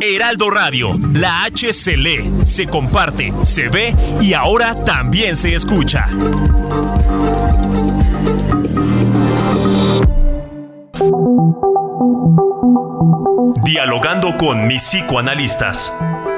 Heraldo Radio, la H se lee, se comparte, se ve y ahora también se escucha. Dialogando con mis psicoanalistas.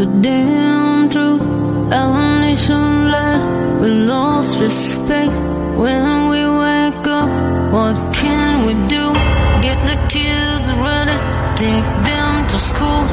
The damn truth. I Our nation led, we lost respect. When we wake up, what can we do? Get the kids ready, take them to school.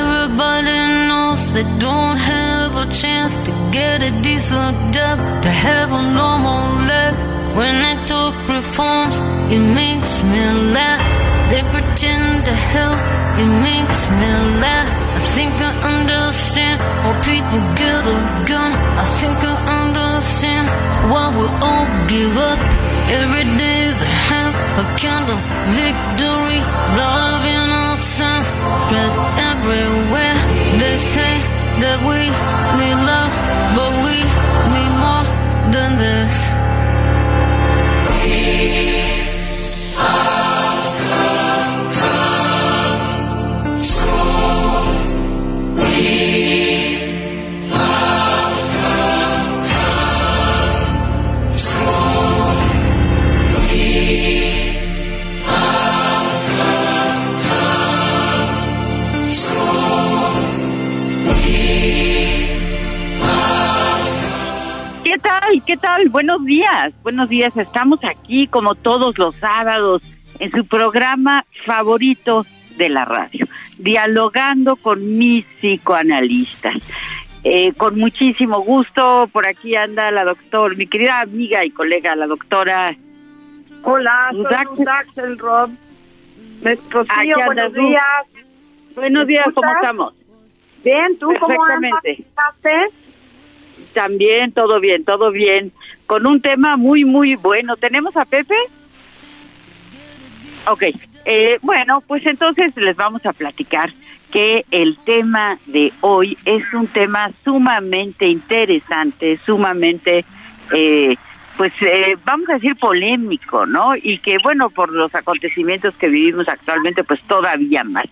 Everybody knows they don't have a chance to get a decent job, to have a normal life. When they talk reforms, it makes me laugh. They pretend to help, it makes me laugh. I think I understand why people get a gun. I think I understand why we all give up. Every day they have a kind of victory. Blood of innocence spread everywhere. They say that we need love, but we need more than this. ¿Qué tal? ¿Qué tal? Buenos días. Buenos días. Estamos aquí como todos los sábados en su programa favorito de la radio, dialogando con mis psicoanalistas. Eh, con muchísimo gusto, por aquí anda la doctora, mi querida amiga y colega, la doctora. Hola, soy Axelrod. Me Rocío, buenos Ruth. días. Buenos días, ¿cómo estamos? Bien, ¿tú cómo andas? También, todo bien, todo bien. Con un tema muy, muy bueno. ¿Tenemos a Pepe? Ok, eh, bueno, pues entonces les vamos a platicar que el tema de hoy es un tema sumamente interesante, sumamente, eh, pues eh, vamos a decir polémico, ¿no? Y que bueno, por los acontecimientos que vivimos actualmente, pues todavía más.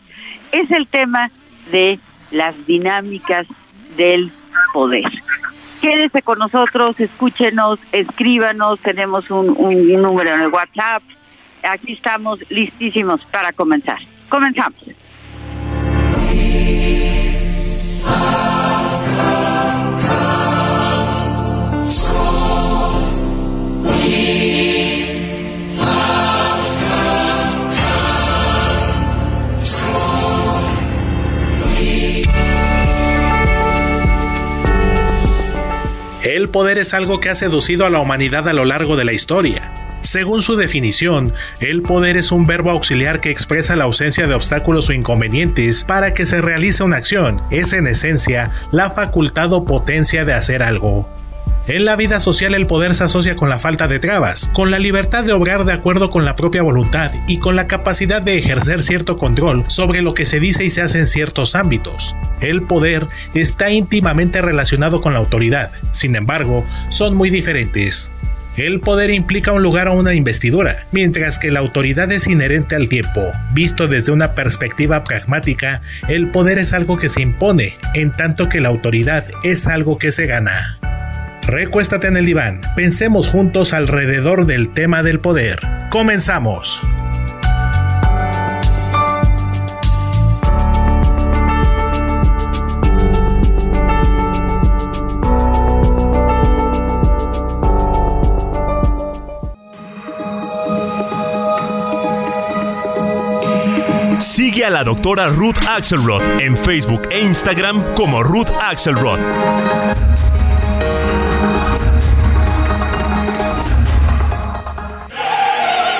Es el tema de las dinámicas del poder. Quédese con nosotros, escúchenos, escríbanos, tenemos un, número en el WhatsApp. Aquí estamos listísimos para comenzar. Comenzamos. El poder es algo que ha seducido a la humanidad a lo largo de la historia. Según su definición, el poder es un verbo auxiliar que expresa la ausencia de obstáculos o inconvenientes para que se realice una acción. Es en esencia la facultad o potencia de hacer algo. En la vida social el poder se asocia con la falta de trabas, con la libertad de obrar de acuerdo con la propia voluntad y con la capacidad de ejercer cierto control sobre lo que se dice y se hace en ciertos ámbitos. El poder está íntimamente relacionado con la autoridad, sin embargo, son muy diferentes. El poder implica un lugar o una investidura, mientras que la autoridad es inherente al tiempo. Visto desde una perspectiva pragmática, el poder es algo que se impone, en tanto que la autoridad es algo que se gana. Recuéstate en el diván, pensemos juntos alrededor del tema del poder. Comenzamos. Sigue a la doctora Ruth Axelrod en Facebook e Instagram como Ruth Axelrod.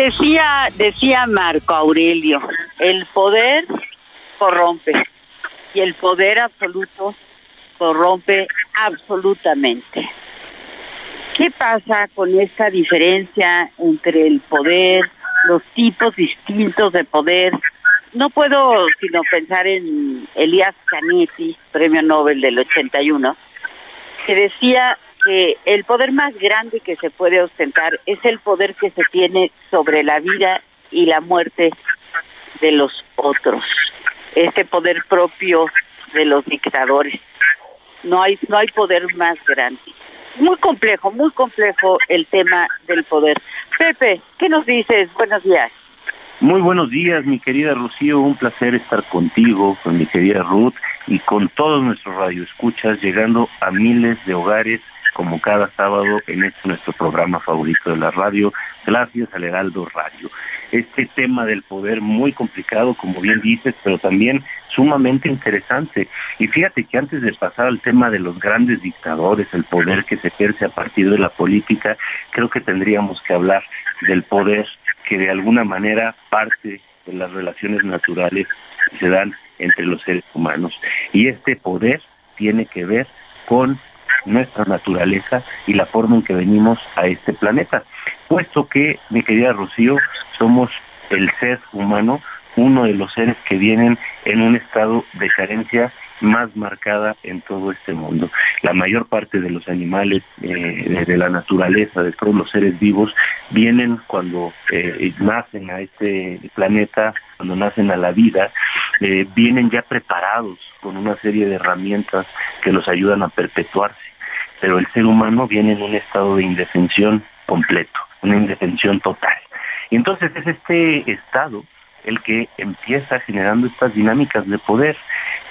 Decía, decía Marco Aurelio, el poder corrompe y el poder absoluto corrompe absolutamente. ¿Qué pasa con esta diferencia entre el poder, los tipos distintos de poder? No puedo sino pensar en Elías Canetti, premio Nobel del 81, que decía que el poder más grande que se puede ostentar es el poder que se tiene sobre la vida y la muerte de los otros. Este poder propio de los dictadores. No hay no hay poder más grande. Muy complejo, muy complejo el tema del poder. Pepe, ¿qué nos dices? Buenos días. Muy buenos días, mi querida Rocío. Un placer estar contigo, con mi querida Ruth y con todos nuestros radioescuchas, llegando a miles de hogares como cada sábado en este nuestro programa favorito de la radio, gracias al Heraldo Radio. Este tema del poder muy complicado, como bien dices, pero también sumamente interesante. Y fíjate que antes de pasar al tema de los grandes dictadores, el poder que se ejerce a partir de la política, creo que tendríamos que hablar del poder que de alguna manera parte de las relaciones naturales que se dan entre los seres humanos. Y este poder tiene que ver con nuestra naturaleza y la forma en que venimos a este planeta. Puesto que, mi querida Rocío, somos el ser humano, uno de los seres que vienen en un estado de carencia más marcada en todo este mundo. La mayor parte de los animales, eh, de la naturaleza, de todos los seres vivos, vienen cuando eh, nacen a este planeta, cuando nacen a la vida, eh, vienen ya preparados con una serie de herramientas que los ayudan a perpetuarse. Pero el ser humano viene en un estado de indefensión completo, una indefensión total. Y entonces es este estado el que empieza generando estas dinámicas de poder.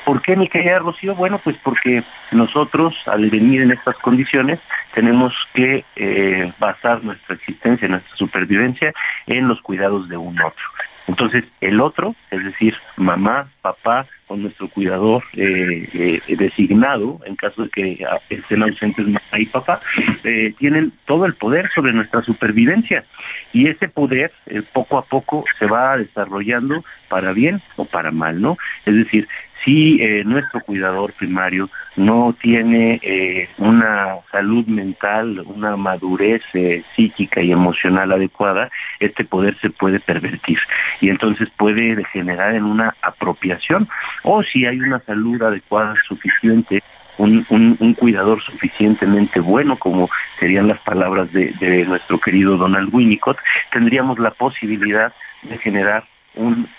¿Por qué, mi querida Rocío? Bueno, pues porque nosotros, al venir en estas condiciones, tenemos que eh, basar nuestra existencia, nuestra supervivencia en los cuidados de un otro. Entonces, el otro, es decir, mamá, papá o nuestro cuidador eh, eh, designado, en caso de que estén ausentes mamá y papá, eh, tienen todo el poder sobre nuestra supervivencia. Y ese poder, poco a poco, se va desarrollando para bien o para mal, ¿no? Es decir, si nuestro cuidador primario no tiene eh, una salud mental, una madurez eh, psíquica y emocional adecuada, este poder se puede pervertir y entonces puede degenerar en una apropiación. O si hay una salud adecuada suficiente, un, cuidador suficientemente bueno, como serían las palabras de nuestro querido Donald Winnicott, tendríamos la posibilidad de generar un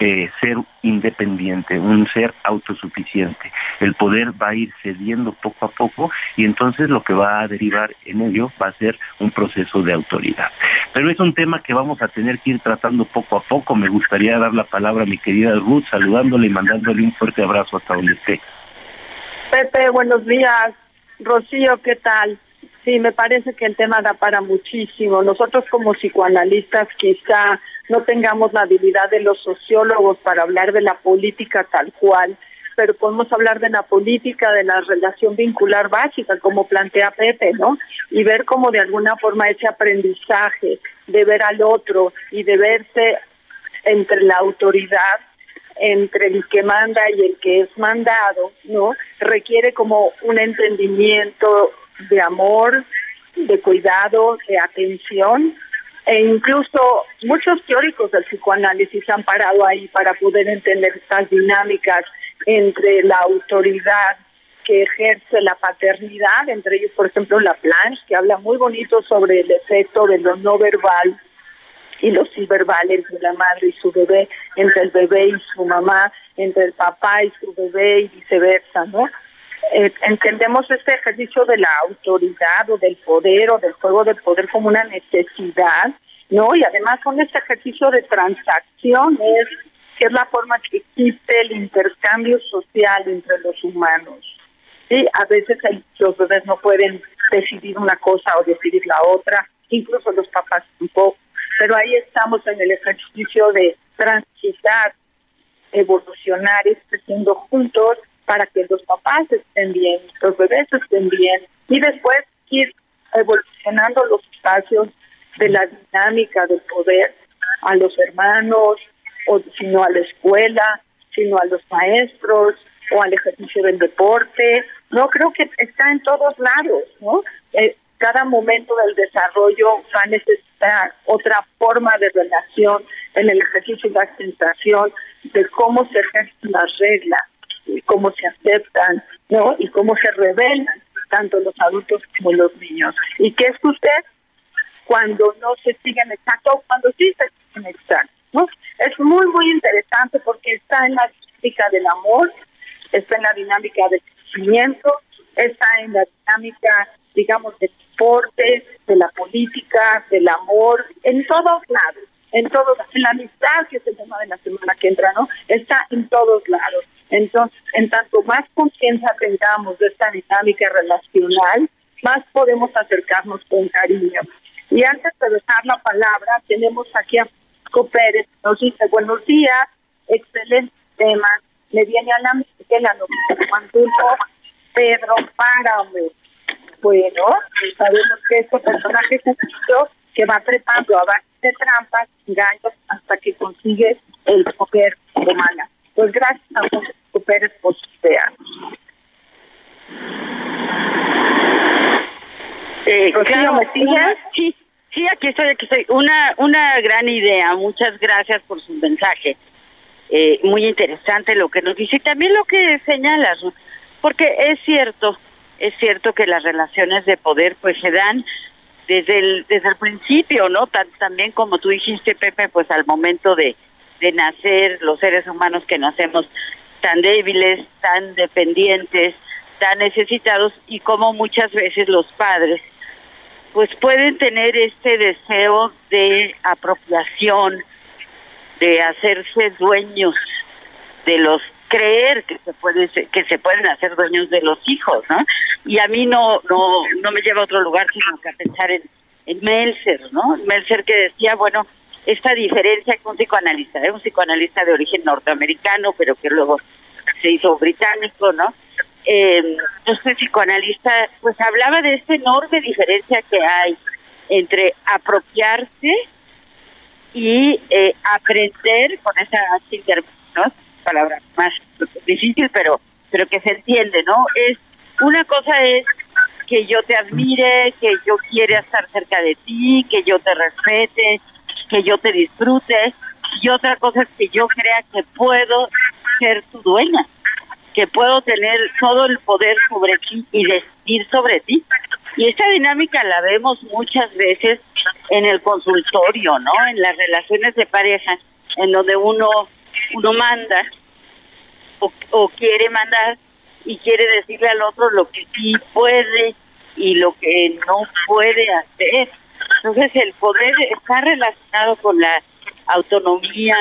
eh, ser independiente, un ser autosuficiente. El poder va a ir cediendo poco a poco y entonces lo que va a derivar en ello va a ser un proceso de autoridad. Pero es un tema que vamos a tener que ir tratando poco a poco. Me gustaría dar la palabra a mi querida Ruth, saludándole y mandándole un fuerte abrazo hasta donde esté. Pepe, buenos días. Rocío, ¿qué tal? Sí, me parece que el tema da para muchísimo. Nosotros como psicoanalistas quizá no tengamos la habilidad de los sociólogos para hablar de la política tal cual, pero podemos hablar de la política, de la relación vincular básica, como plantea Pepe, ¿no? Y ver cómo de alguna forma ese aprendizaje de ver al otro y de verse entre la autoridad, entre el que manda y el que es mandado, ¿no? Requiere como un entendimiento de amor, de cuidado, de atención, e incluso muchos teóricos del psicoanálisis han parado ahí para poder entender estas dinámicas entre la autoridad que ejerce la paternidad, entre ellos, por ejemplo, la Planche, que habla muy bonito sobre el efecto de lo no verbal y lo sí verbal entre la madre y su bebé, entre el bebé y su mamá, entre el papá y su bebé y viceversa, ¿no? Eh, entendemos este ejercicio de la autoridad o del poder o del juego del poder como una necesidad, ¿no? Y además con este ejercicio de transacciones, que es la forma que existe el intercambio social entre los humanos. A veces los bebés no pueden decidir una cosa o decidir la otra, incluso los papás tampoco, pero ahí estamos en el ejercicio de transitar, evolucionar, creciendo juntos para que los papás estén bien, los bebés estén bien y después ir evolucionando los espacios de la dinámica del poder a los hermanos, o sino a la escuela, sino a los maestros o al ejercicio del deporte. No creo que está en todos lados, ¿no? Eh, cada momento del desarrollo va a necesitar otra forma de relación en el ejercicio de la sensación de cómo se ejercen las reglas y cómo se aceptan, ¿no? Y cómo se revelan tanto los adultos como los niños. ¿Y qué es usted cuando no se siguen exacto o cuando sí se siguen exacto? ¿no? Es muy, muy interesante porque está en la dinámica del amor, está en la dinámica del crecimiento, está en la dinámica, digamos, del deporte, de la política, del amor, en todos lados en todos, en la amistad, que es el tema de la semana que entra, ¿no? Está en todos lados. Entonces, en tanto más conciencia tengamos de esta dinámica relacional, más podemos acercarnos con cariño. Y antes de dejar la palabra, tenemos aquí a Francisco Pérez, nos dice, buenos días, excelente tema, me viene a la mente la novela Pedro Páramo. Bueno, sabemos que este personaje es un que va trepando a base de trampas, engaños, hasta que consigue el poder humana. Pues gracias a Francisco Pérez por su idea. Eh, claro, sí, sí, aquí estoy, aquí estoy. Una, una gran idea. Muchas gracias por su mensaje. Eh, muy interesante lo que nos dice y también lo que señalas, porque es cierto, es cierto que las relaciones de poder pues se dan desde el, desde el principio, ¿no? también como tú dijiste, Pepe, pues al momento de, de nacer, los seres humanos que nacemos tan débiles, tan dependientes, tan necesitados y como muchas veces los padres pues pueden tener este deseo de apropiación, de hacerse dueños de los creer que se puede que se pueden hacer dueños de los hijos, ¿no? Y a mí no no no me lleva a otro lugar sino que a pensar en en Melzer, ¿no? Melzer que decía, bueno, esta diferencia con un psicoanalista, un psicoanalista de origen norteamericano, pero que luego se hizo británico, ¿no? Eh, este psicoanalista pues hablaba de esta enorme diferencia que hay entre apropiarse y eh, aprender con esa ¿no? palabra más difícil, pero pero que se entiende, ¿no? Es una cosa es que yo te admire, que yo quiera estar cerca de ti, que yo te respete, que yo te disfrute, y otra cosa es que yo crea que puedo ser tu dueña, que puedo tener todo el poder sobre ti y decidir sobre ti. Y esa dinámica la vemos muchas veces en el consultorio, ¿no? En las relaciones de pareja, en donde uno uno manda o, quiere mandar y quiere decirle al otro lo que sí puede y lo que no puede hacer. Entonces el poder está relacionado con la autonomía,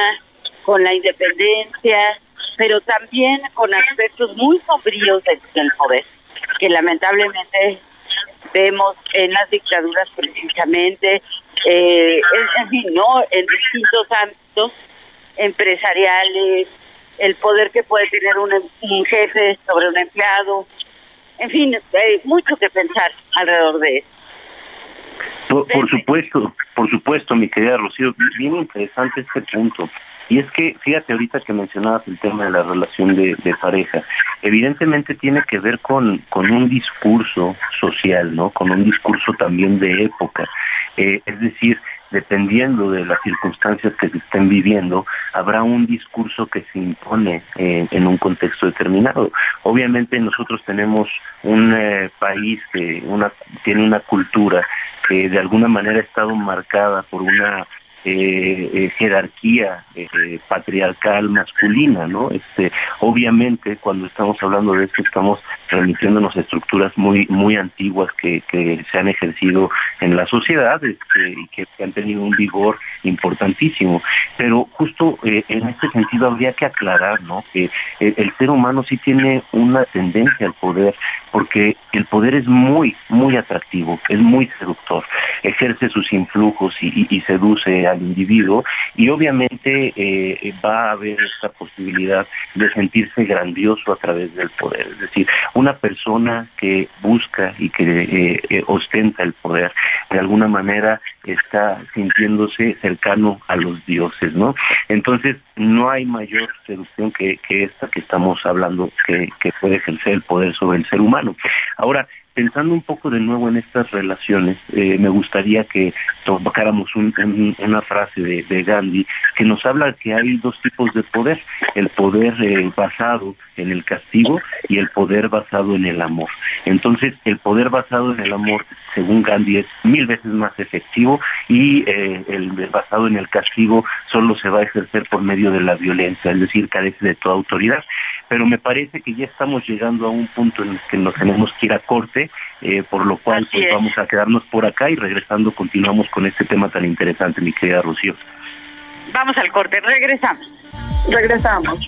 con la independencia, pero también con aspectos muy sombríos del, poder, que lamentablemente vemos en las dictaduras precisamente, eh, en fin, ¿no? En distintos ámbitos empresariales, el poder que puede tener un, un jefe sobre un empleado. En fin, hay mucho que pensar alrededor de eso. Por, supuesto, por supuesto, mi querida Rocío, bien interesante este punto. Y es que, fíjate ahorita que mencionabas el tema de la relación de, pareja, evidentemente tiene que ver con, con un discurso social, ¿no? Con un discurso también de época. Eh, es decir, dependiendo de las circunstancias que se estén viviendo, habrá un discurso que se impone en un contexto determinado. Obviamente nosotros tenemos un eh, país que una, tiene una cultura que de alguna manera ha estado marcada por una eh, eh, jerarquía eh, patriarcal masculina, ¿no? Este, obviamente, cuando estamos hablando de esto, estamos remitiéndonos a estructuras muy, muy antiguas que, se han ejercido en la sociedad este, y que, han tenido un vigor importantísimo. Pero justo en este sentido habría que aclarar, ¿no? Que el ser humano sí tiene una tendencia al poder, porque el poder es muy, muy atractivo, es muy seductor, ejerce sus influjos y, seduce al individuo y obviamente eh, va a haber esta posibilidad de sentirse grandioso a través del poder. Es decir, una persona que busca y que eh, eh, ostenta el poder, de alguna manera está sintiéndose cercano a los dioses, ¿no? Entonces, no hay mayor seducción que, esta que estamos hablando, que, que puede ejercer el poder sobre el ser humano. Ahora, pensando un poco de nuevo en estas relaciones, eh, me gustaría que tocáramos una frase de, Gandhi que nos habla que hay dos tipos de poder, el poder eh, basado en el castigo y el poder basado en el amor. Entonces, el poder basado en el amor, según Gandhi, es mil veces más efectivo y eh, el basado en el castigo solo se va a ejercer por medio de la violencia, es decir, carece de toda autoridad pero me parece que ya estamos llegando a un punto en el que nos tenemos que ir a corte, eh, por lo cual pues, vamos a quedarnos por acá y regresando continuamos con este tema tan interesante, mi querida Rocío. Vamos al corte, regresamos. Regresamos.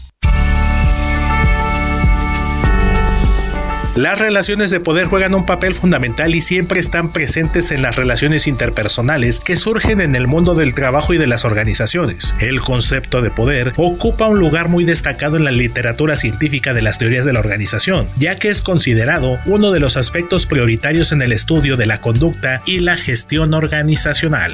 Las relaciones de poder juegan un papel fundamental y siempre están presentes en las relaciones interpersonales que surgen en el mundo del trabajo y de las organizaciones. El concepto de poder ocupa un lugar muy destacado en la literatura científica de las teorías de la organización, ya que es considerado uno de los aspectos prioritarios en el estudio de la conducta y la gestión organizacional.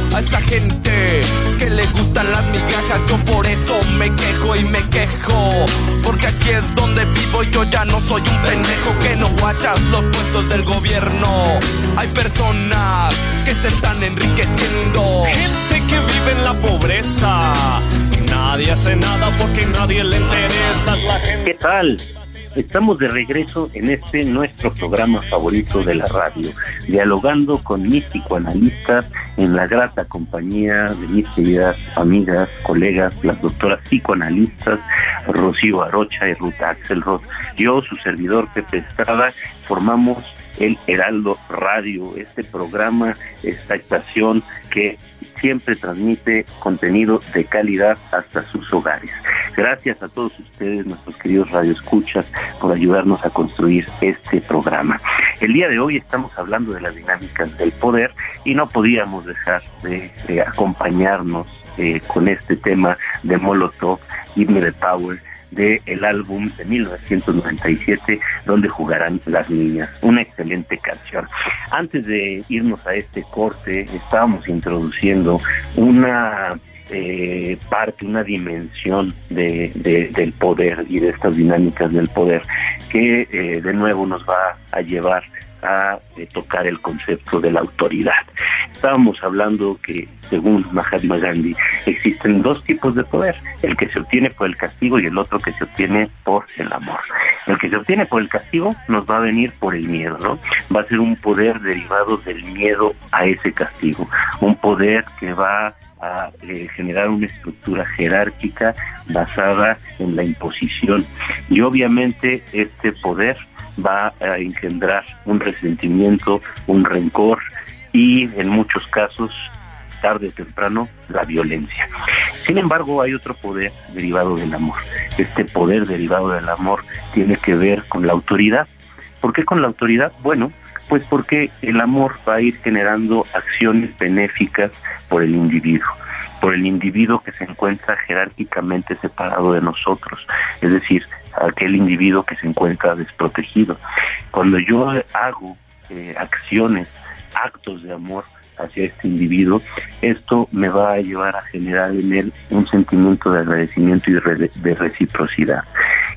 a esa gente que le gustan las migajas. Yo por eso me quejo y me quejo. Porque aquí es donde vivo y yo ya no soy un pendejo que no guachas los puestos del gobierno. Hay personas que se están enriqueciendo. Gente que vive en la pobreza. Nadie hace nada porque nadie le interesa. La gente. ¿Qué tal? Estamos de regreso en este nuestro programa favorito de la radio, dialogando con mis psicoanalistas en la grata compañía de mis queridas amigas, colegas, las doctoras psicoanalistas Rocío Arocha y Ruth Axelrod. Yo, su servidor Pepe Estrada, formamos el Heraldo Radio, este programa, esta estación que siempre transmite contenido de calidad hasta sus hogares. Gracias a todos ustedes, nuestros queridos radioescuchas, por ayudarnos a construir este programa. El día de hoy estamos hablando de las dinámicas del poder y no podíamos dejar de, acompañarnos eh, con este tema de Molotov, Himne de Power, del el álbum de 1997 donde jugarán las niñas. Una excelente canción. Antes de irnos a este corte, estábamos introduciendo una eh, parte, una dimensión de, del poder y de estas dinámicas del poder que eh, de nuevo nos va a llevar a tocar el concepto de la autoridad. Estábamos hablando que, según Mahatma Gandhi, existen dos tipos de poder, el que se obtiene por el castigo y el otro que se obtiene por el amor. El que se obtiene por el castigo nos va a venir por el miedo, ¿no? Va a ser un poder derivado del miedo a ese castigo, un poder que va a eh, generar una estructura jerárquica basada en la imposición. Y obviamente este poder va a engendrar un resentimiento, un rencor y en muchos casos, tarde o temprano, la violencia. Sin embargo, hay otro poder derivado del amor. Este poder derivado del amor tiene que ver con la autoridad. ¿Por qué con la autoridad? Bueno, pues porque el amor va a ir generando acciones benéficas por el individuo por el individuo que se encuentra jerárquicamente separado de nosotros, es decir, aquel individuo que se encuentra desprotegido. Cuando yo hago eh, acciones, actos de amor hacia este individuo, esto me va a llevar a generar en él un sentimiento de agradecimiento y de reciprocidad.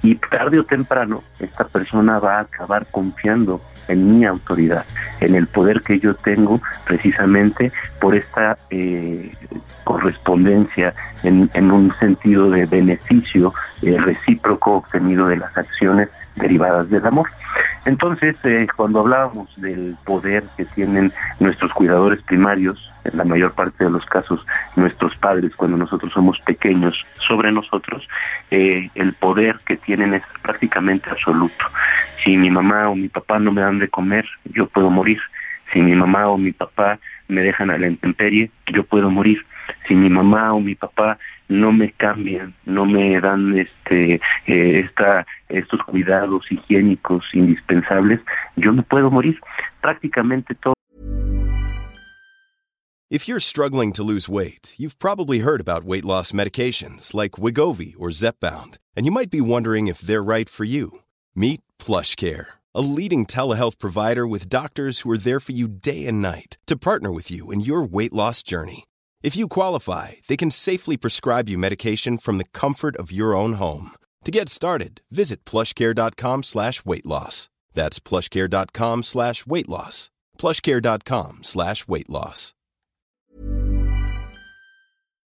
Y tarde o temprano, esta persona va a acabar confiando en mi autoridad, en el poder que yo tengo precisamente por esta eh, correspondencia en, un sentido de beneficio eh, recíproco obtenido de las acciones derivadas del amor. Entonces, eh, cuando hablábamos del poder que tienen nuestros cuidadores primarios, en la mayor parte de los casos nuestros padres cuando nosotros somos pequeños sobre nosotros, eh, el poder que tienen es prácticamente absoluto. Si mi mamá o mi papá no me dan de comer, yo puedo morir. Si mi mamá o mi papá me dejan a la intemperie, yo puedo morir. Si mi mamá o mi papá no me cambian, no me dan este eh, esta, estos cuidados higiénicos indispensables, yo me puedo morir. Prácticamente todo. If you're struggling to lose weight, you've probably heard about weight loss medications like Wigovi or Zepbound, and you might be wondering if they're right for you. Meet PlushCare, a leading telehealth provider with doctors who are there for you day and night to partner with you in your weight loss journey. If you qualify, they can safely prescribe you medication from the comfort of your own home. To get started, visit plushcare.com slash weight loss. That's plushcare.com slash weight loss. Plushcare.com slash weight loss.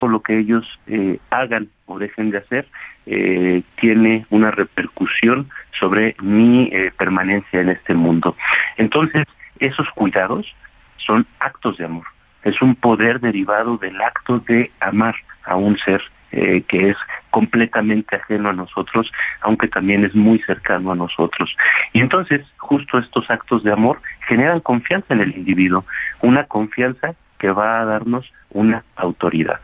Lo que ellos eh, hagan o dejen de hacer eh, tiene una repercusión sobre mi eh, permanencia en este mundo. Entonces, esos cuidados son actos de amor es un poder derivado del acto de amar a un ser eh, que es completamente ajeno a nosotros, aunque también es muy cercano a nosotros. Y entonces, justo estos actos de amor generan confianza en el individuo, una confianza que va a darnos una autoridad.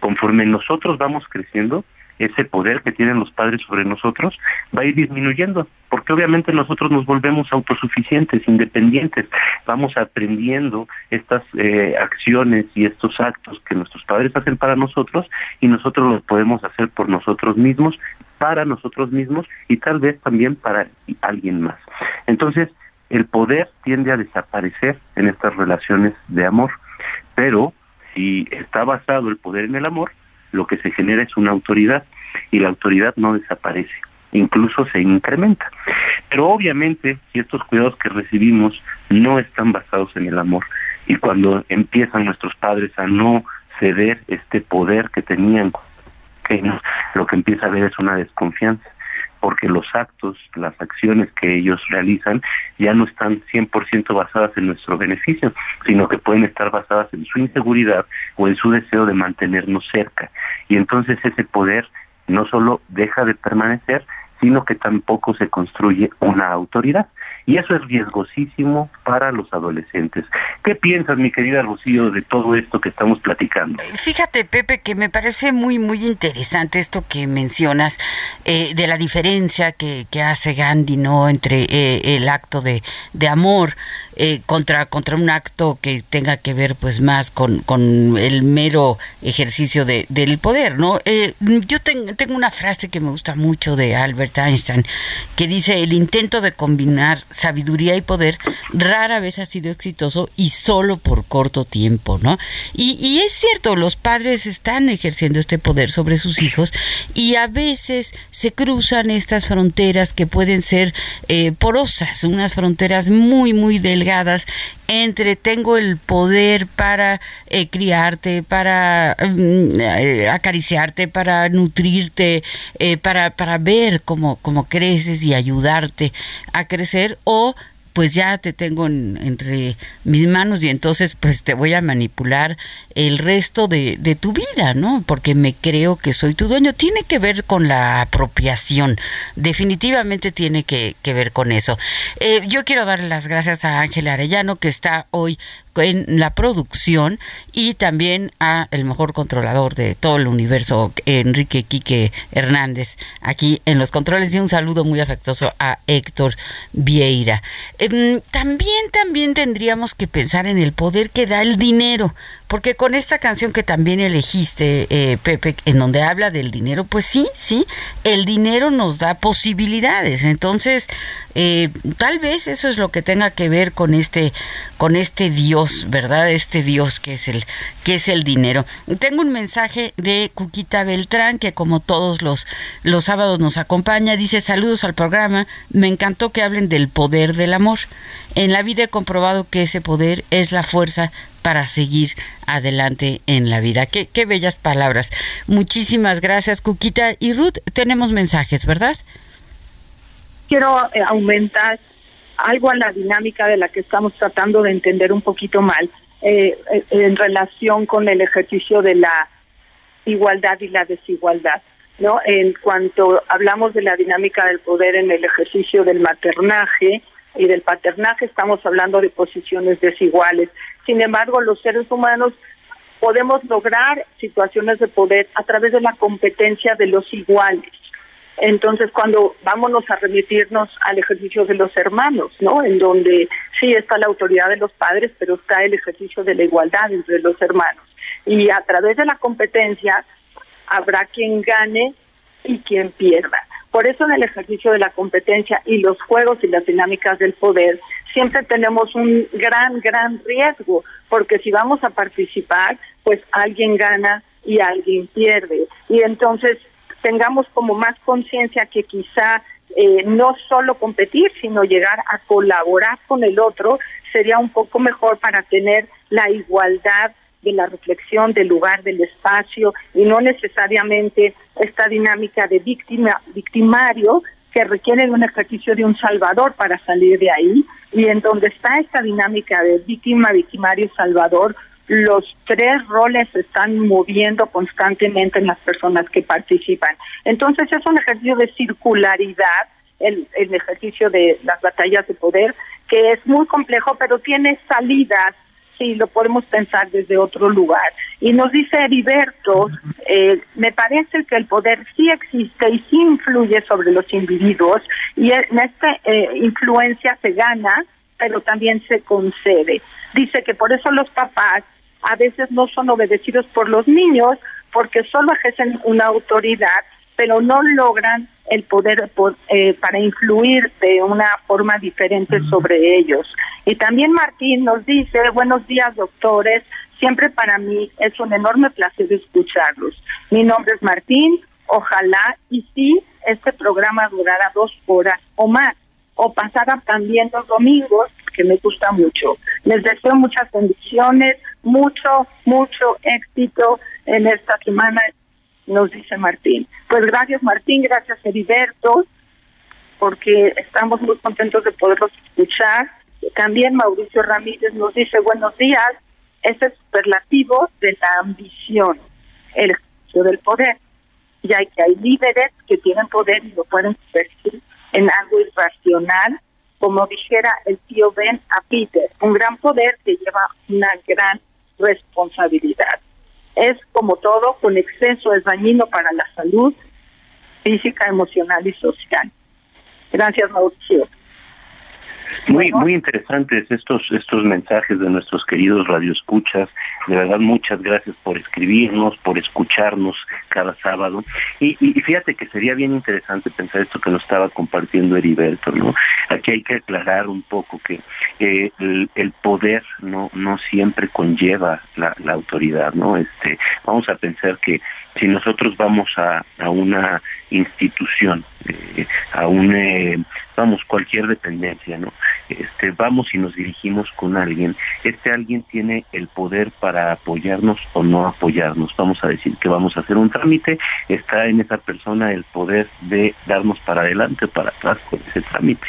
Conforme nosotros vamos creciendo, ese poder que tienen los padres sobre nosotros va a ir disminuyendo, porque obviamente nosotros nos volvemos autosuficientes, independientes, vamos aprendiendo estas eh, acciones y estos actos que nuestros padres hacen para nosotros y nosotros los podemos hacer por nosotros mismos, para nosotros mismos y tal vez también para alguien más. Entonces, el poder tiende a desaparecer en estas relaciones de amor, pero si está basado el poder en el amor, lo que se genera es una autoridad y la autoridad no desaparece, incluso se incrementa. Pero obviamente si estos cuidados que recibimos no están basados en el amor y cuando empiezan nuestros padres a no ceder este poder que tenían lo que empieza a haber es una desconfianza porque los actos, las acciones que ellos realizan ya no están 100% basadas en nuestro beneficio, sino que pueden estar basadas en su inseguridad o en su deseo de mantenernos cerca. Y entonces ese poder no solo deja de permanecer, sino que tampoco se construye una autoridad. Y eso es riesgosísimo para los adolescentes. ¿Qué piensas, mi querida Rocío, de todo esto que estamos platicando? Fíjate, Pepe, que me parece muy, muy interesante esto que mencionas eh, de la diferencia que, que, hace Gandhi, ¿no? Entre eh, el acto de, de amor eh, contra, contra un acto que tenga que ver pues más con, con el mero ejercicio de, del poder, ¿no? Eh, yo tengo una frase que me gusta mucho de Albert Einstein que dice, el intento de combinar sabiduría y poder rara vez ha sido exitoso y solo por corto tiempo, ¿no? Y, y es cierto, los padres están ejerciendo este poder sobre sus hijos y a veces se cruzan estas fronteras que pueden ser eh, porosas, unas fronteras muy, muy delgadas entre tengo el poder para eh, criarte, para mm, eh, acariciarte, para nutrirte, eh, para, para ver cómo, cómo creces y ayudarte a crecer, o pues ya te tengo entre mis manos y entonces pues te voy a manipular el resto de, de, tu vida, ¿no? Porque me creo que soy tu dueño. Tiene que ver con la apropiación, definitivamente tiene que, que ver con eso. Eh, yo quiero darle las gracias a Ángela Arellano que está hoy en la producción y también a el mejor controlador de todo el universo, Enrique Quique Hernández, aquí en los controles y un saludo muy afectuoso a Héctor Vieira. Em, también, también tendríamos que pensar en el poder que da el dinero, porque con esta canción que también elegiste, eh, Pepe, en donde habla del dinero, pues sí, sí, el dinero nos da posibilidades. Entonces, eh, tal vez eso es lo que tenga que ver con este, con este Dios, ¿verdad? Este Dios que es el, que es el dinero. Tengo un mensaje de Cuquita Beltrán, que como todos los, los sábados nos acompaña, dice saludos al programa, me encantó que hablen del poder del amor. En la vida he comprobado que ese poder es la fuerza para seguir adelante en la vida. Qué, qué bellas palabras. Muchísimas gracias, Cuquita. Y Ruth, tenemos mensajes, ¿verdad? Quiero eh, aumentar algo a la dinámica de la que estamos tratando de entender un poquito mal eh, eh, en relación con el ejercicio de la igualdad y la desigualdad. ¿no? En cuanto hablamos de la dinámica del poder en el ejercicio del maternaje y del paternaje, estamos hablando de posiciones desiguales. Sin embargo, los seres humanos podemos lograr situaciones de poder a través de la competencia de los iguales. Entonces, cuando vámonos a remitirnos al ejercicio de los hermanos, ¿no? En donde sí está la autoridad de los padres, pero está el ejercicio de la igualdad entre los hermanos. Y a través de la competencia habrá quien gane y quien pierda. Por eso en el ejercicio de la competencia y los juegos y las dinámicas del poder siempre tenemos un gran, gran riesgo, porque si vamos a participar, pues alguien gana y alguien pierde. Y entonces tengamos como más conciencia que quizá eh, no solo competir, sino llegar a colaborar con el otro, sería un poco mejor para tener la igualdad de la reflexión del lugar, del espacio y no necesariamente esta dinámica de víctima, victimario que requiere un ejercicio de un salvador para salir de ahí y en donde está esta dinámica de víctima, victimario y salvador, los tres roles se están moviendo constantemente en las personas que participan. Entonces es un ejercicio de circularidad, el, el ejercicio de las batallas de poder, que es muy complejo, pero tiene salidas sí, lo podemos pensar desde otro lugar. Y nos dice Heriberto, eh, me parece que el poder sí existe y sí influye sobre los individuos y en esta eh, influencia se gana, pero también se concede. Dice que por eso los papás a veces no son obedecidos por los niños porque solo ejercen una autoridad, pero no logran el poder eh, para influir de una forma diferente sobre ellos. Y también Martín nos dice, buenos días doctores, Siempre para mí es un enorme placer escucharlos. Mi nombre es Martín, ojalá y sí este programa durara dos horas o más, o pasara también los domingos, que me gusta mucho. Les deseo muchas bendiciones, mucho, mucho éxito en esta semana, nos dice Martín. Pues gracias Martín, gracias Heriberto, porque estamos muy contentos de poderlos escuchar. También Mauricio Ramírez nos dice buenos días, es el superlativo de la ambición, el del poder, ya que hay líderes que tienen poder y lo pueden convertir en algo irracional, como dijera el tío Ben a Peter, un gran poder que lleva una gran responsabilidad. Es como todo, con exceso es dañino para la salud física, emocional y social. Gracias, Mauricio. Muy, muy interesantes estos, estos mensajes de nuestros queridos radioescuchas. De verdad, muchas gracias por escribirnos, por escucharnos cada sábado. Y, y, fíjate que sería bien interesante pensar esto que nos estaba compartiendo Heriberto, ¿no? Aquí hay que aclarar un poco que eh, el, poder no, no siempre conlleva la, la autoridad, ¿no? Este, vamos a pensar que si nosotros vamos a, a una institución, eh, a un, eh, vamos, cualquier dependencia, ¿no? Este, vamos y nos dirigimos con alguien, este alguien tiene el poder para apoyarnos o no apoyarnos. Vamos a decir que vamos a hacer un trámite, está en esa persona el poder de darnos para adelante o para atrás con ese trámite.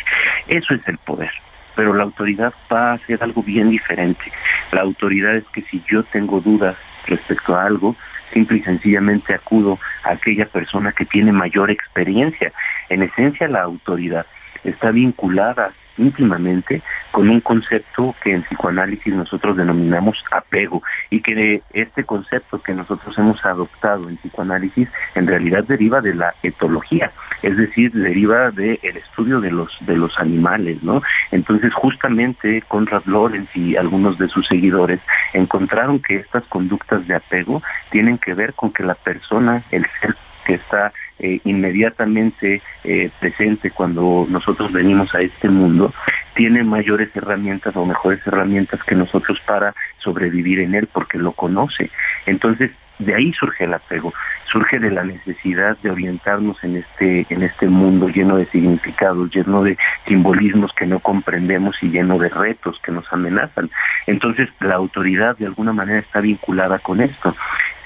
Eso es el poder pero la autoridad va a hacer algo bien diferente. La autoridad es que si yo tengo dudas respecto a algo, simple y sencillamente acudo a aquella persona que tiene mayor experiencia. En esencia, la autoridad está vinculada íntimamente con un concepto que en psicoanálisis nosotros denominamos apego y que de este concepto que nosotros hemos adoptado en psicoanálisis en realidad deriva de la etología, es decir, deriva del estudio de los de los animales, ¿no? Entonces justamente Conrad Lorenz y algunos de sus seguidores encontraron que estas conductas de apego tienen que ver con que la persona, el ser que está eh, inmediatamente eh, presente cuando nosotros venimos a este mundo, tiene mayores herramientas o mejores herramientas que nosotros para sobrevivir en él porque lo conoce. Entonces, de ahí surge el apego, surge de la necesidad de orientarnos en este, en este mundo lleno de significados, lleno de simbolismos que no comprendemos y lleno de retos que nos amenazan. Entonces la autoridad de alguna manera está vinculada con esto.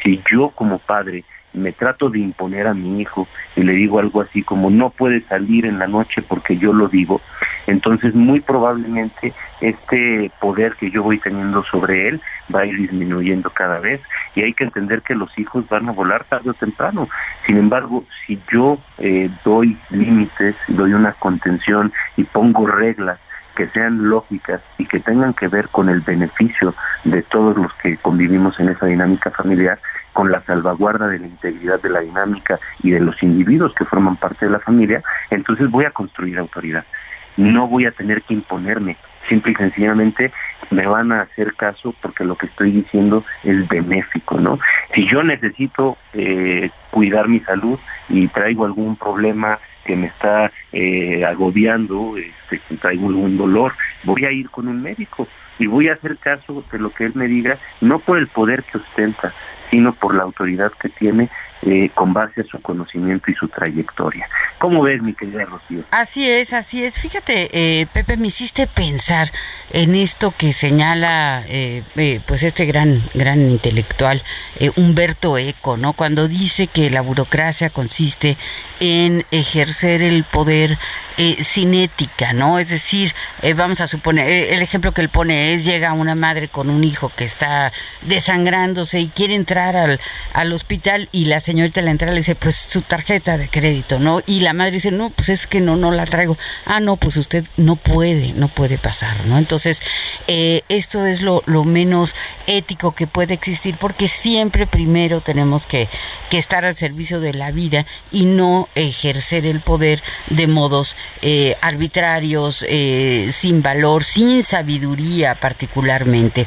Si yo como padre me trato de imponer a mi hijo y le digo algo así como no puede salir en la noche porque yo lo digo, entonces muy probablemente este poder que yo voy teniendo sobre él va a ir disminuyendo cada vez y hay que entender que los hijos van a volar tarde o temprano. Sin embargo, si yo eh, doy límites, doy una contención y pongo reglas que sean lógicas y que tengan que ver con el beneficio de todos los que convivimos en esa dinámica familiar, con la salvaguarda de la integridad de la dinámica y de los individuos que forman parte de la familia, entonces voy a construir autoridad. No voy a tener que imponerme, simple y sencillamente me van a hacer caso porque lo que estoy diciendo es benéfico, ¿no? Si yo necesito eh, cuidar mi salud y traigo algún problema que me está eh, agobiando, este, traigo algún dolor, voy a ir con un médico y voy a hacer caso de lo que él me diga, no por el poder que ostenta, sino por la autoridad que tiene eh, con base a su conocimiento y su trayectoria. ¿Cómo ves, mi querida Rocío? Así es, así es. Fíjate, eh, Pepe, me hiciste pensar en esto que señala eh, pues este gran, gran intelectual, Humberto Eco, ¿no? Cuando dice que la burocracia consiste en ejercer el poder sin ética, ¿no? Es decir, vamos a suponer, el ejemplo que él pone es, llega una madre con un hijo que está desangrándose y quiere entrar al, al hospital y las señorita la entrada le dice, pues su tarjeta de crédito, ¿no? Y la madre dice, no, pues es que no, no la traigo. Ah, no, pues usted no puede, no puede pasar, ¿no? Entonces, eh, esto es lo, menos ético que puede existir porque siempre primero tenemos que, estar al servicio de la vida y no ejercer el poder de modos eh, arbitrarios, eh, sin valor, sin sabiduría particularmente.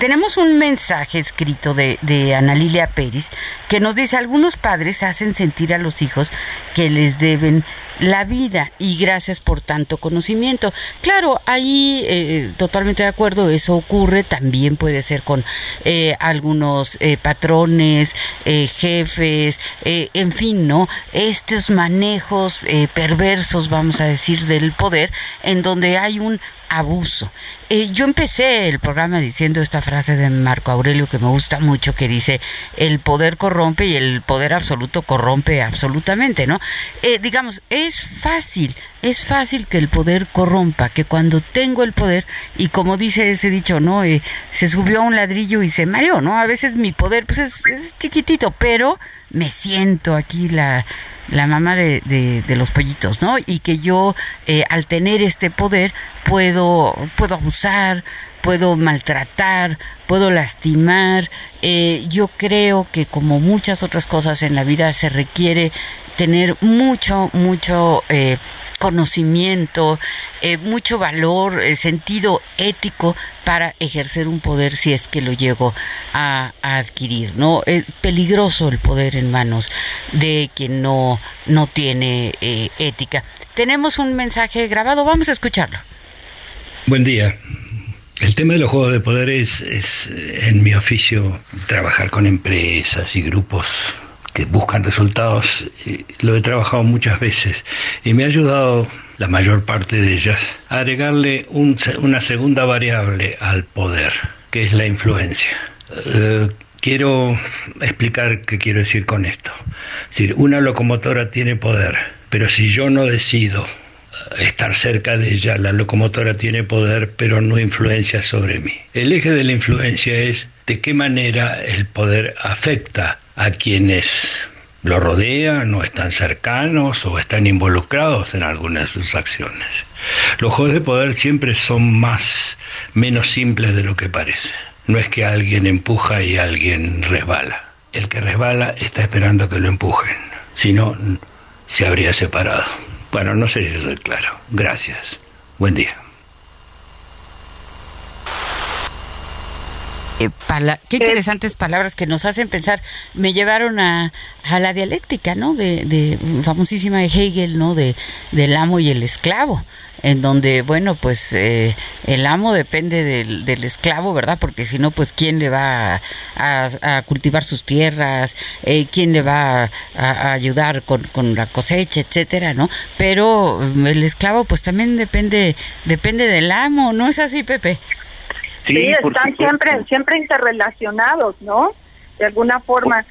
Tenemos un mensaje escrito de, de Ana Lilia Pérez que nos dice, algunos padres hacen sentir a los hijos que les deben la vida y gracias por tanto conocimiento. Claro, ahí eh, totalmente de acuerdo, eso ocurre, también puede ser con eh, algunos eh, patrones, jefes, en fin, ¿no? Estos manejos perversos, vamos a decir, del poder, en donde hay un abuso. Eh, yo empecé el programa diciendo esta frase de Marco Aurelio que me gusta mucho, que dice, el poder corrompe y el poder absoluto corrompe absolutamente, ¿no? Eh, digamos, es fácil, es fácil que el poder corrompa, que cuando tengo el poder, y como dice ese dicho, ¿no? Eh, se subió a un ladrillo y se mareó, ¿no? A veces mi poder pues es, es chiquitito, pero me siento aquí la la mamá de, de, los pollitos, ¿no? Y que yo, eh, al tener este poder, puedo, puedo abusar, puedo maltratar, puedo lastimar. Eh, yo creo que como muchas otras cosas en la vida se requiere tener mucho, mucho eh, conocimiento, eh, mucho valor, eh, sentido ético para ejercer un poder si es que lo llego a, adquirir. ¿no? Es peligroso el poder en manos de quien no, no tiene eh, ética. Tenemos un mensaje grabado, vamos a escucharlo. Buen día. El tema de los juegos de poder es, es en mi oficio trabajar con empresas y grupos buscan resultados, lo he trabajado muchas veces y me ha ayudado la mayor parte de ellas a agregarle una segunda variable al poder, que es la influencia. Eh, quiero explicar qué quiero decir con esto. Es decir, una locomotora tiene poder, pero si yo no decido estar cerca de ella, la locomotora tiene poder, pero no influencia sobre mí. El eje de la influencia es de qué manera el poder afecta a quienes lo rodean o están cercanos o están involucrados en algunas de sus acciones. Los juegos de poder siempre son más menos simples de lo que parece. No es que alguien empuja y alguien resbala. El que resbala está esperando que lo empujen. Si no, se habría separado. Bueno, no sé si soy claro. Gracias. Buen día. Eh, qué interesantes palabras que nos hacen pensar. Me llevaron a, la dialéctica, ¿no? De, famosísima de Hegel, ¿no? De, del amo y el esclavo en donde, bueno, pues eh, el amo depende del, esclavo, ¿verdad? Porque si no, pues quién le va a, cultivar sus tierras, eh, quién le va a, ayudar con, con, la cosecha, etcétera, ¿no? Pero mm, el esclavo, pues también depende, depende del amo, ¿no es así, Pepe? Sí, están siempre, siempre interrelacionados, ¿no? De alguna forma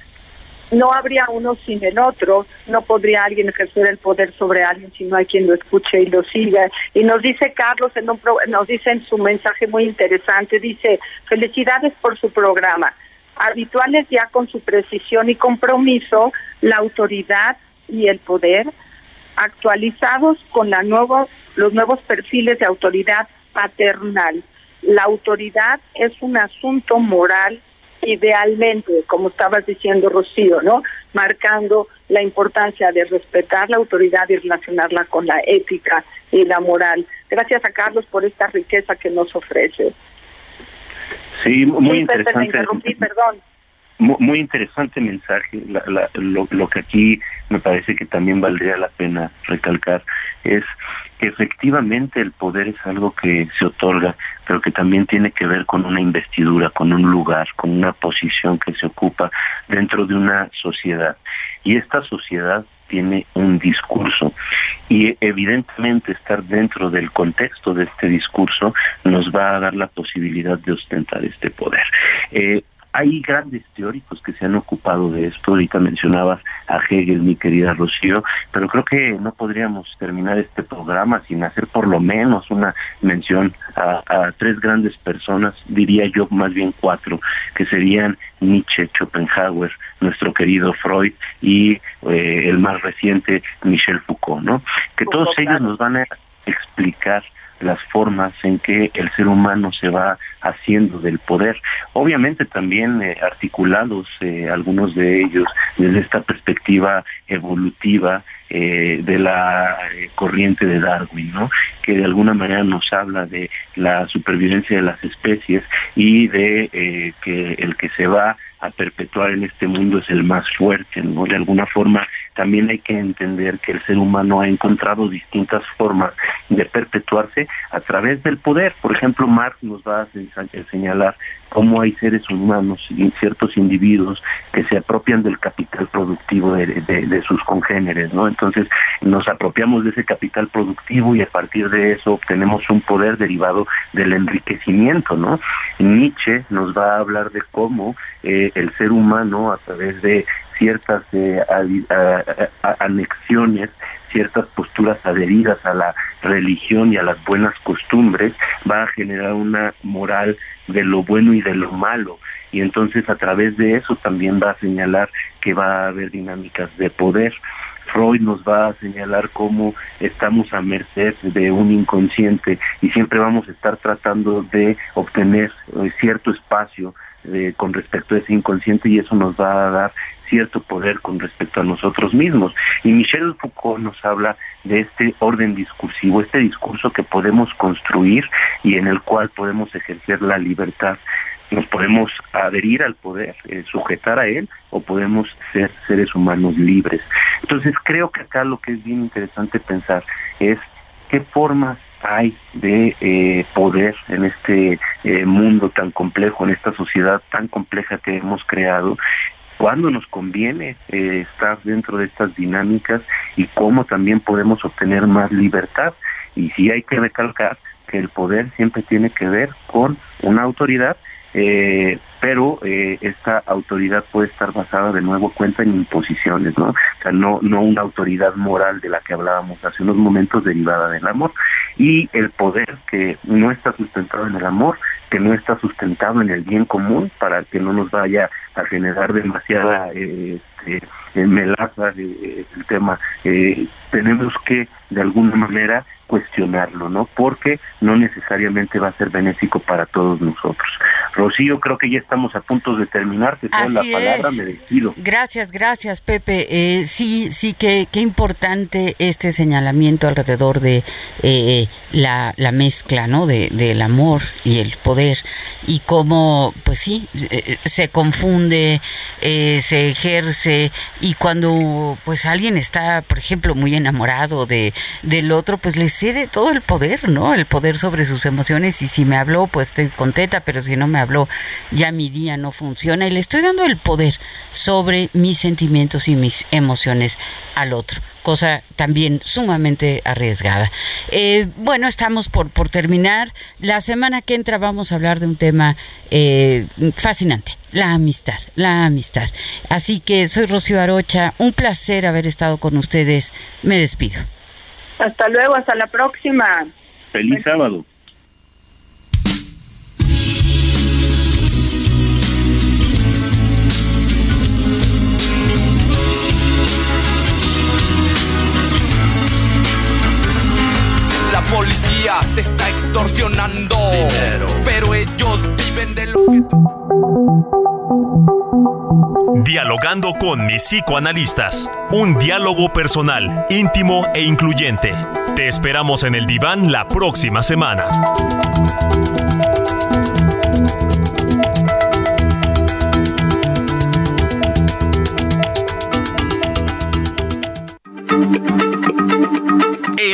no habría uno sin el otro, no podría alguien ejercer el poder sobre alguien si no hay quien lo escuche y lo siga. Y nos dice Carlos, en un nos dice en su mensaje muy interesante, dice, felicidades por su programa. Habituales ya con su precisión y compromiso, la autoridad y el poder, actualizados con la nuevo, los nuevos perfiles de autoridad paternal la autoridad es un asunto moral idealmente, como estabas diciendo Rocío, ¿no? Marcando la importancia de respetar la autoridad y relacionarla con la ética y la moral. Gracias a Carlos por esta riqueza que nos ofrece. Sí, muy interesante. perdón. Muy, interesante mensaje. lo, que aquí me parece que también valdría la pena recalcar es que efectivamente el poder es algo que se otorga, pero que también tiene que ver con una investidura, con un lugar, con una posición que se ocupa dentro de una sociedad. Y esta sociedad tiene un discurso y evidentemente estar dentro del contexto de este discurso nos va a dar la posibilidad de ostentar este poder. Eh, hay grandes teóricos que se han ocupado de esto, ahorita mencionabas a Hegel, mi querida Rocío, pero creo que no podríamos terminar este programa sin hacer por lo menos una mención a, tres grandes personas, diría yo más bien cuatro, que serían Nietzsche, Schopenhauer, nuestro querido Freud y eh, el más reciente Michel Foucault, ¿no? Que todos ellos nos van a explicar las formas en que el ser humano se va haciendo del poder. Obviamente también eh, articulados eh, algunos de ellos desde esta perspectiva evolutiva eh, de la corriente de Darwin, ¿no? que de alguna manera nos habla de la supervivencia de las especies y de que el que se va a perpetuar en este mundo es el más fuerte, ¿no? De alguna forma también hay que entender que el ser humano ha encontrado distintas formas de perpetuarse a través del poder. Por ejemplo, Marx nos va a señalar cómo hay seres humanos y ciertos individuos que se apropian del capital productivo de, sus congéneres, ¿no? Entonces nos apropiamos de ese capital productivo y a partir de eso obtenemos un poder derivado del enriquecimiento, ¿no? Nietzsche nos va a hablar de cómo eh, el ser humano a través de ciertas eh, anexiones, ciertas posturas adheridas a la religión y a las buenas costumbres, va a generar una moral de lo bueno y de lo malo. Y entonces a través de eso también va a señalar que va a haber dinámicas de poder. Freud nos va a señalar cómo estamos a merced de un inconsciente y siempre vamos a estar tratando de obtener eh, cierto espacio con respecto a ese inconsciente y eso nos va a dar cierto poder con respecto a nosotros mismos. Y Michel Foucault nos habla de este orden discursivo, este discurso que podemos construir y en el cual podemos ejercer la libertad. Nos podemos adherir al poder, eh, sujetar a él, o podemos ser seres humanos libres. Entonces creo que acá lo que es bien interesante pensar es qué formas hay de eh, poder en este eh, mundo tan complejo, en esta sociedad tan compleja que hemos creado cuándo nos conviene eh, estar dentro de estas dinámicas y cómo también podemos obtener más libertad. Y sí hay que recalcar que el poder siempre tiene que ver con una autoridad pero esta autoridad puede estar basada de nuevo cuenta en imposiciones, ¿no? O sea, no, no una autoridad moral de la que hablábamos hace unos momentos derivada del amor. Y el poder que no está sustentado en el amor, que no está sustentado en el bien común, para que no nos vaya a generar demasiada eh, este, melaza el tema, tenemos que de alguna manera cuestionarlo, ¿no? Porque no necesariamente va a ser benéfico para todos nosotros. Rocío, creo que ya estamos a punto de terminar, te doy la palabra, me despido. Gracias, gracias, Pepe. Eh, sí, sí, qué, qué importante este señalamiento alrededor de eh, la, la, mezcla, ¿no? De, del amor y el poder y cómo, pues sí, eh, se confunde, se ejerce y cuando, pues alguien está, por ejemplo, muy enamorado de del otro, pues les cede todo el poder, ¿no? El poder sobre sus emociones y si me habló, pues estoy contenta, pero si no me habló, ya mi día no funciona y le estoy dando el poder sobre mis sentimientos y mis emociones al otro cosa también sumamente arriesgada. Eh, bueno, estamos por, por terminar. La semana que entra vamos a hablar de un tema eh, fascinante, la amistad, la amistad. Así que soy Rocío Arocha, un placer haber estado con ustedes. Me despido. Hasta luego, hasta la próxima. Feliz sábado. Pero ellos viven de lo que Dialogando con mis psicoanalistas. Un diálogo personal, íntimo e incluyente. Te esperamos en el diván la próxima semana.